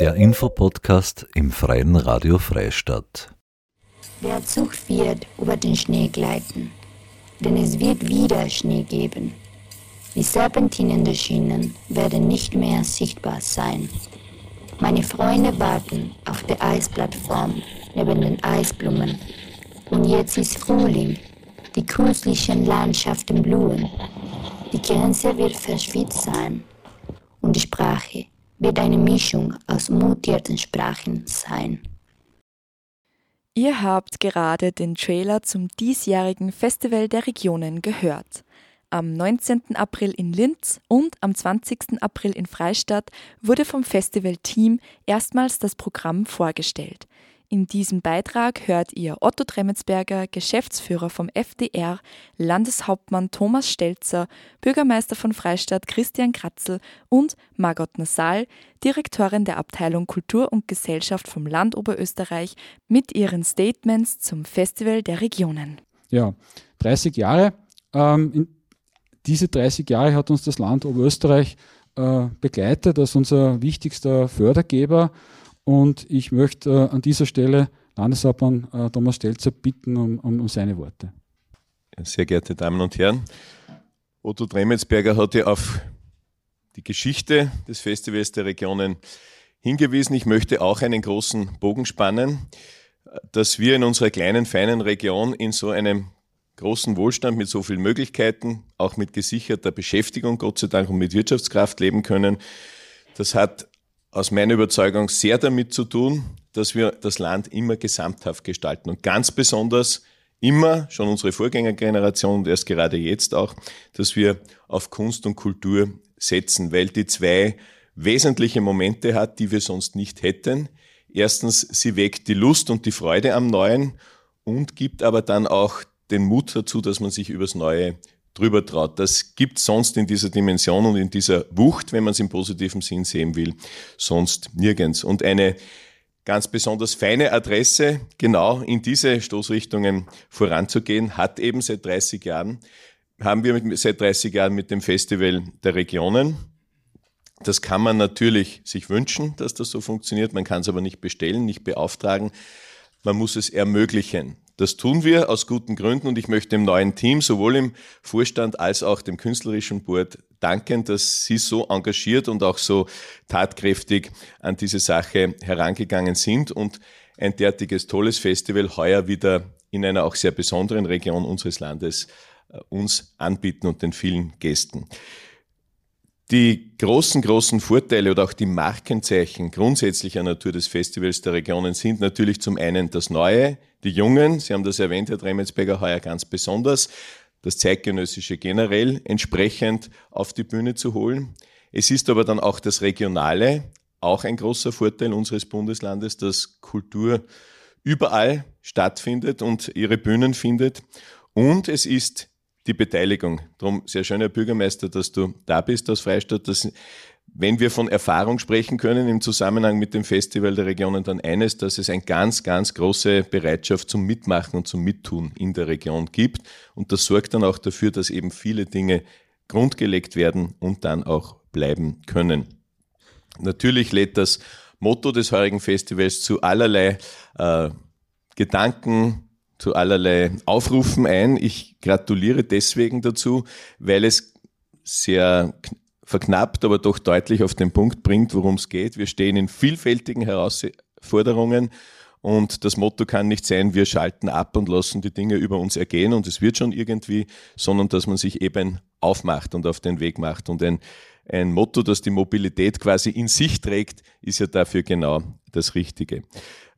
Der Infopodcast im Freien Radio Freistadt. Der Zug wird über den Schnee gleiten, denn es wird wieder Schnee geben. Die Serpentinen der Schienen werden nicht mehr sichtbar sein. Meine Freunde warten auf der Eisplattform neben den Eisblumen. Und jetzt ist Frühling, die künstlichen Landschaften blühen. Die Grenze wird verschwitzt sein und die Sprache wird eine Mischung aus mutierten Sprachen sein. Ihr habt gerade den Trailer zum diesjährigen Festival der Regionen gehört. Am 19. April in Linz und am 20. April in Freistadt wurde vom Festivalteam erstmals das Programm vorgestellt. In diesem Beitrag hört ihr Otto Tremetsberger, Geschäftsführer vom FDR, Landeshauptmann Thomas Stelzer, Bürgermeister von Freistadt Christian Kratzel und Margot Nassal, Direktorin der Abteilung Kultur und Gesellschaft vom Land Oberösterreich, mit ihren Statements zum Festival der Regionen. Ja, 30 Jahre. Ähm, diese 30 Jahre hat uns das Land Oberösterreich äh, begleitet als unser wichtigster Fördergeber. Und ich möchte äh, an dieser Stelle Landeshauptmann äh, Thomas Stelzer bitten um, um, um seine Worte. Sehr geehrte Damen und Herren, Otto Dremelsberger hat ja auf die Geschichte des Festivals der Regionen hingewiesen. Ich möchte auch einen großen Bogen spannen, dass wir in unserer kleinen, feinen Region in so einem großen Wohlstand mit so vielen Möglichkeiten, auch mit gesicherter Beschäftigung, Gott sei Dank, und mit Wirtschaftskraft leben können. Das hat aus meiner Überzeugung sehr damit zu tun, dass wir das Land immer gesamthaft gestalten und ganz besonders immer, schon unsere Vorgängergeneration und erst gerade jetzt auch, dass wir auf Kunst und Kultur setzen, weil die zwei wesentliche Momente hat, die wir sonst nicht hätten. Erstens, sie weckt die Lust und die Freude am Neuen und gibt aber dann auch den Mut dazu, dass man sich übers Neue drüber traut. Das gibt sonst in dieser Dimension und in dieser Wucht, wenn man es im positiven Sinn sehen will, sonst nirgends. Und eine ganz besonders feine Adresse, genau in diese Stoßrichtungen voranzugehen, hat eben seit 30 Jahren, haben wir seit 30 Jahren mit dem Festival der Regionen. Das kann man natürlich sich wünschen, dass das so funktioniert. Man kann es aber nicht bestellen, nicht beauftragen. Man muss es ermöglichen. Das tun wir aus guten Gründen und ich möchte dem neuen Team, sowohl im Vorstand als auch dem künstlerischen Board, danken, dass Sie so engagiert und auch so tatkräftig an diese Sache herangegangen sind und ein derartiges tolles Festival heuer wieder in einer auch sehr besonderen Region unseres Landes äh, uns anbieten und den vielen Gästen. Die großen, großen Vorteile oder auch die Markenzeichen grundsätzlicher Natur des Festivals der Regionen sind natürlich zum einen das Neue, die Jungen, Sie haben das erwähnt, Herr Dremelsberger, heuer ganz besonders, das Zeitgenössische generell entsprechend auf die Bühne zu holen. Es ist aber dann auch das Regionale, auch ein großer Vorteil unseres Bundeslandes, dass Kultur überall stattfindet und ihre Bühnen findet. Und es ist die Beteiligung. Darum sehr schön, Herr Bürgermeister, dass du da bist aus Freistadt. Dass, wenn wir von Erfahrung sprechen können im Zusammenhang mit dem Festival der Regionen, dann eines, dass es eine ganz, ganz große Bereitschaft zum Mitmachen und zum Mittun in der Region gibt. Und das sorgt dann auch dafür, dass eben viele Dinge grundgelegt werden und dann auch bleiben können. Natürlich lädt das Motto des heurigen Festivals zu allerlei äh, Gedanken, zu allerlei Aufrufen ein. Ich gratuliere deswegen dazu, weil es sehr verknappt, aber doch deutlich auf den Punkt bringt, worum es geht. Wir stehen in vielfältigen Herausforderungen und das Motto kann nicht sein, wir schalten ab und lassen die Dinge über uns ergehen und es wird schon irgendwie, sondern dass man sich eben aufmacht und auf den Weg macht. Und ein, ein Motto, das die Mobilität quasi in sich trägt, ist ja dafür genau das Richtige.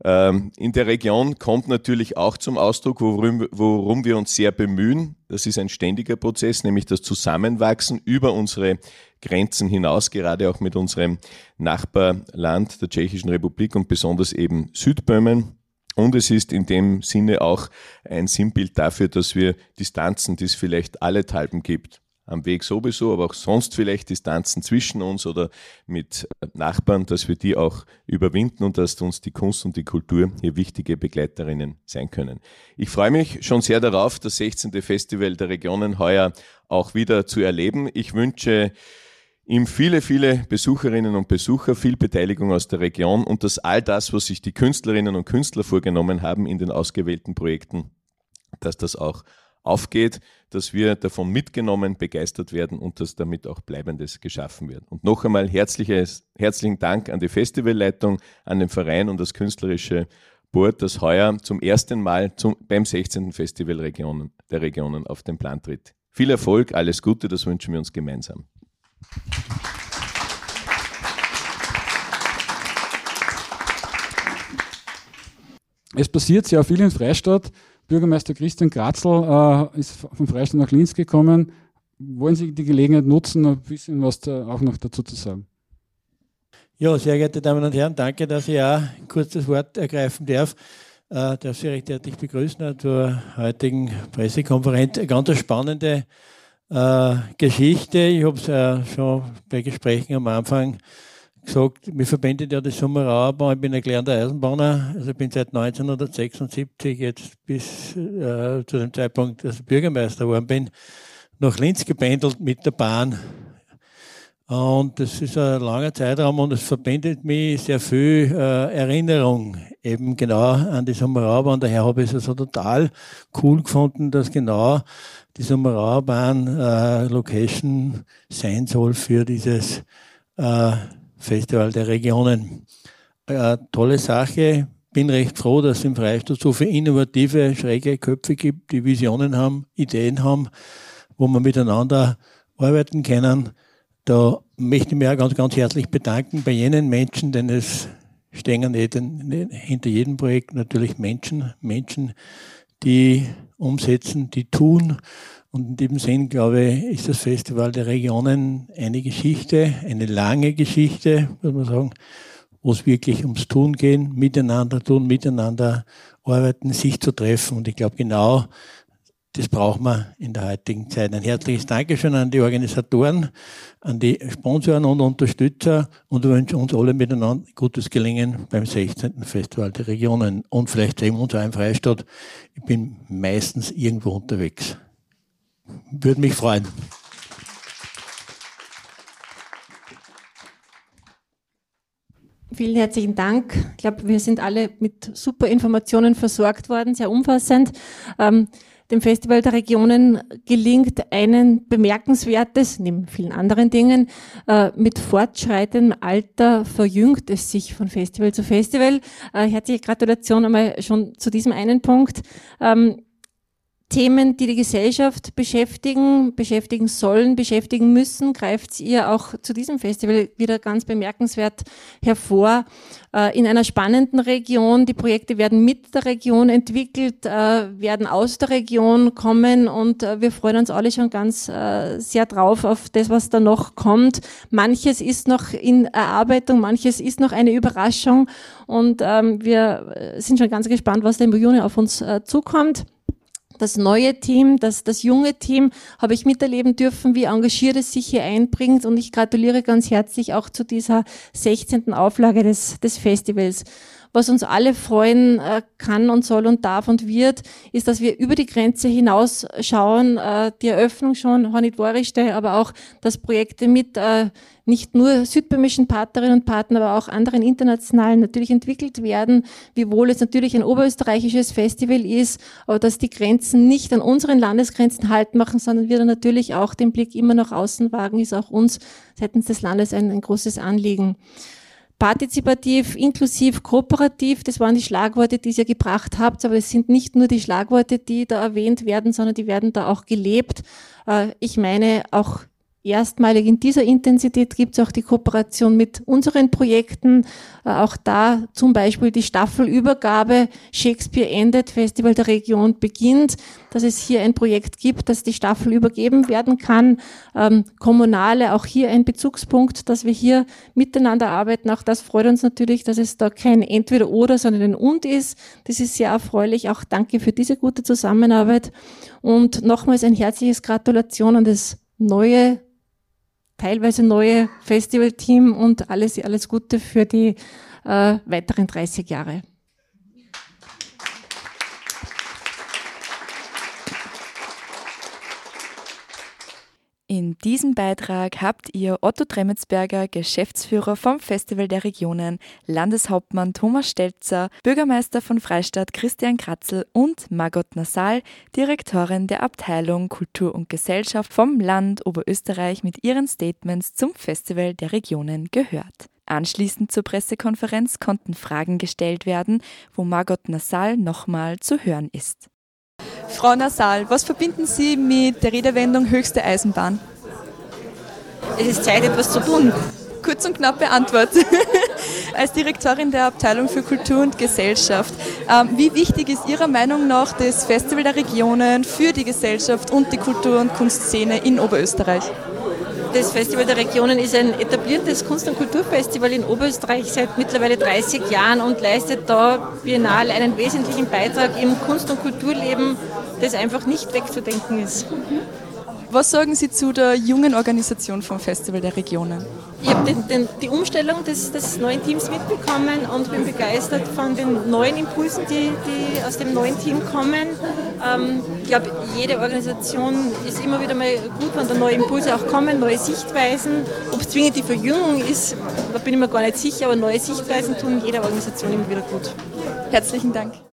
Ähm, in der Region kommt natürlich auch zum Ausdruck, worum, worum wir uns sehr bemühen. Das ist ein ständiger Prozess, nämlich das Zusammenwachsen über unsere Grenzen hinaus, gerade auch mit unserem Nachbarland, der Tschechischen Republik und besonders eben Südböhmen. Und es ist in dem Sinne auch ein Sinnbild dafür, dass wir Distanzen, die es vielleicht allenthalben gibt, am Weg sowieso, aber auch sonst vielleicht Distanzen zwischen uns oder mit Nachbarn, dass wir die auch überwinden und dass uns die Kunst und die Kultur hier wichtige Begleiterinnen sein können. Ich freue mich schon sehr darauf, das 16. Festival der Regionen heuer auch wieder zu erleben. Ich wünsche ihm viele, viele Besucherinnen und Besucher, viel Beteiligung aus der Region und dass all das, was sich die Künstlerinnen und Künstler vorgenommen haben in den ausgewählten Projekten, dass das auch aufgeht, dass wir davon mitgenommen, begeistert werden und dass damit auch Bleibendes geschaffen wird. Und noch einmal herzlichen Dank an die Festivalleitung, an den Verein und das künstlerische Board, das heuer zum ersten Mal zum, beim 16. Festival Regionen, der Regionen auf den Plan tritt. Viel Erfolg, alles Gute, das wünschen wir uns gemeinsam. Es passiert sehr viel in Freistadt. Bürgermeister Christian Kratzel äh, ist vom Freistaat nach Linz gekommen. Wollen Sie die Gelegenheit nutzen, ein bisschen was da auch noch dazu zu sagen? Ja, sehr geehrte Damen und Herren, danke, dass ich auch kurz das Wort ergreifen darf. Äh, darf Sie recht herzlich begrüßen zur heutigen Pressekonferenz. Eine ganz spannende äh, Geschichte. Ich habe es äh, schon bei Gesprächen am Anfang gesagt, mir verbindet ja die Sommerauerbahn. Ich bin ein gelernter Eisenbahner, also ich bin seit 1976 jetzt bis äh, zu dem Zeitpunkt, dass ich Bürgermeister geworden bin, nach Linz gependelt mit der Bahn. Und das ist ein langer Zeitraum und es verbindet mich sehr viel äh, Erinnerung eben genau an die Sommerauerbahn. Daher habe ich es also total cool gefunden, dass genau die Sommerauerbahn äh, Location sein soll für dieses äh, Festival der Regionen. Äh, tolle Sache. Bin recht froh, dass es im Freistaat so viele innovative, schräge Köpfe gibt, die Visionen haben, Ideen haben, wo man miteinander arbeiten können. Da möchte ich mich auch ganz, ganz herzlich bedanken bei jenen Menschen, denn es stehen nicht hinter jedem Projekt natürlich Menschen, Menschen, die umsetzen, die tun und in diesem Sinn, glaube ich, ist das Festival der Regionen eine Geschichte, eine lange Geschichte, muss man sagen, wo es wirklich ums Tun gehen, miteinander tun, miteinander arbeiten, sich zu treffen. Und ich glaube, genau das braucht man in der heutigen Zeit. Ein herzliches Dankeschön an die Organisatoren, an die Sponsoren und Unterstützer und wir wünschen uns alle miteinander gutes Gelingen beim 16. Festival der Regionen. Und vielleicht sehen wir uns auch im Freistaat. Ich bin meistens irgendwo unterwegs. Würde mich freuen. Vielen herzlichen Dank. Ich glaube, wir sind alle mit super Informationen versorgt worden, sehr umfassend. Ähm, dem Festival der Regionen gelingt ein bemerkenswertes, neben vielen anderen Dingen, äh, mit fortschreitendem Alter verjüngt es sich von Festival zu Festival. Äh, herzliche Gratulation einmal schon zu diesem einen Punkt. Ähm, Themen, die die Gesellschaft beschäftigen, beschäftigen sollen, beschäftigen müssen, greift ihr auch zu diesem Festival wieder ganz bemerkenswert hervor. Äh, in einer spannenden Region, die Projekte werden mit der Region entwickelt, äh, werden aus der Region kommen und äh, wir freuen uns alle schon ganz sehr drauf auf das, was da noch kommt. Manches ist noch in Erarbeitung, manches ist noch eine Überraschung und ähm, wir sind schon ganz gespannt, was da im Juni auf uns zukommt das neue Team, das, das junge Team habe ich miterleben dürfen, wie engagiert es sich hier einbringt und ich gratuliere ganz herzlich auch zu dieser 16. Auflage des, des Festivals. Was uns alle freuen äh, kann und soll und darf und wird, ist, dass wir über die Grenze hinaus schauen, äh, die Eröffnung schon, Hornit Worrichte, aber auch, dass Projekte mit äh, nicht nur südböhmischen Partnerinnen und Partnern, aber auch anderen internationalen natürlich entwickelt werden, wiewohl es natürlich ein oberösterreichisches Festival ist, aber dass die Grenzen nicht an unseren Landesgrenzen halt machen, sondern wir dann natürlich auch den Blick immer nach außen wagen, ist auch uns seitens des Landes ein, ein großes Anliegen partizipativ, inklusiv, kooperativ, das waren die Schlagworte, die ihr gebracht habt, aber es sind nicht nur die Schlagworte, die da erwähnt werden, sondern die werden da auch gelebt. Äh, ich meine, auch erstmalig in dieser Intensität gibt es auch die Kooperation mit unseren Projekten. Äh, auch da zum Beispiel die Staffelübergabe Shakespeare endet, Festival der Region beginnt, dass es hier ein Projekt gibt, dass die Staffel übergeben werden kann. Ähm, Kommunale, auch hier ein Bezugspunkt, dass wir hier miteinander arbeiten. Auch das freut uns natürlich, dass es da kein Entweder-Oder, sondern ein Und ist. Das ist sehr erfreulich. Auch danke für diese gute Zusammenarbeit. Und nochmals ein herzliches Gratulation an das neue teilweise neue Festivalteam und alles, alles Gute für die äh, weiteren 30 Jahre. In diesem Beitrag habt ihr Otto Tremetsberger, Geschäftsführer vom Festival der Regionen, Landeshauptmann Thomas Stelzer, Bürgermeister von Freistadt Christian Kratzel und Margot Nassal, Direktorin der Abteilung Kultur und Gesellschaft vom Land Oberösterreich mit ihren Statements zum Festival der Regionen gehört. Anschließend zur Pressekonferenz konnten Fragen gestellt werden, wo Margot Nassal nochmal zu hören ist. Frau Nassal, was verbinden Sie mit der Redewendung höchste Eisenbahn? Es ist Zeit, etwas zu tun. Kurz und knappe Antwort. Als Direktorin der Abteilung für Kultur und Gesellschaft, ähm, wie wichtig ist Ihrer Meinung nach das Festival der Regionen für die Gesellschaft und die Kultur- und Kunstszene in Oberösterreich? Das Festival der Regionen ist ein etabliertes Kunst- und Kulturfestival in Oberösterreich seit mittlerweile 30 Jahren und leistet da biennal einen wesentlichen Beitrag im Kunst- und Kulturleben, das einfach nicht wegzudenken ist. Was sagen Sie zu der jungen Organisation vom Festival der Regionen? Ich habe die Umstellung des, des, neuen Teams mitbekommen und bin begeistert von den neuen Impulsen, die, die aus dem neuen Team kommen. Ähm, ich glaube, jede Organisation ist immer wieder mal gut, wenn da neue Impulse auch kommen, neue Sichtweisen. Ob es zwingend die Verjüngung ist, da bin ich mir gar nicht sicher, aber neue Sichtweisen tun jeder Organisation immer wieder gut. Herzlichen Dank.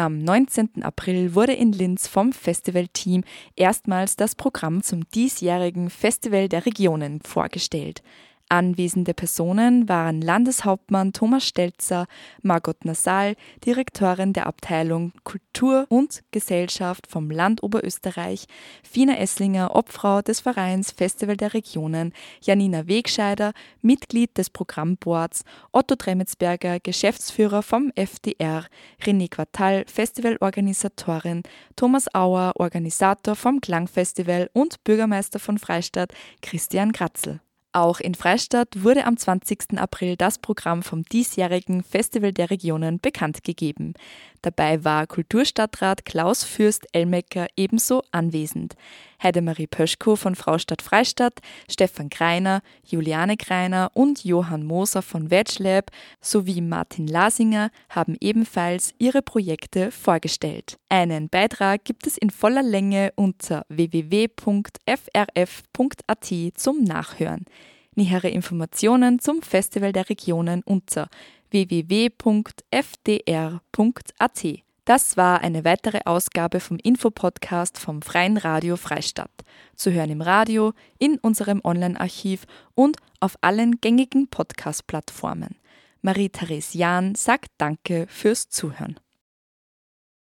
Am 19. April wurde in Linz vom Festivalteam erstmals das Programm zum diesjährigen Festival der Regionen vorgestellt. Anwesende Personen waren Landeshauptmann Thomas Stelzer, Margot Nassal, Direktorin der Abteilung Kultur und Gesellschaft vom Land Oberösterreich, Fina Esslinger, Obfrau des Vereins Festival der Regionen, Janina Wegscheider, Mitglied des Programmboards, Otto Tremetsberger, Geschäftsführer vom FDR, René Quartal, Festivalorganisatorin, Thomas Auer, Organisator vom Klangfestival und Bürgermeister von Freistadt, Christian Kratzel. Auch in Freistadt wurde am 20. April das Programm vom diesjährigen Festival der Regionen bekannt gegeben. Dabei war Kulturstadtrat Klaus Fürst Elmecker ebenso anwesend. Heidemarie Pöschko von Fraustadt Freistadt, Stefan Greiner, Juliane Greiner und Johann Moser von VegLab sowie Martin Lasinger haben ebenfalls ihre Projekte vorgestellt. Einen Beitrag gibt es in voller Länge unter www.frf.at zum Nachhören. Nähere Informationen zum Festival der Regionen unter www.fdr.at. Das war eine weitere Ausgabe vom Infopodcast vom Freien Radio Freistadt. Zu hören im Radio, in unserem Online-Archiv und auf allen gängigen Podcast-Plattformen. Marie-Therese Jahn sagt Danke fürs Zuhören.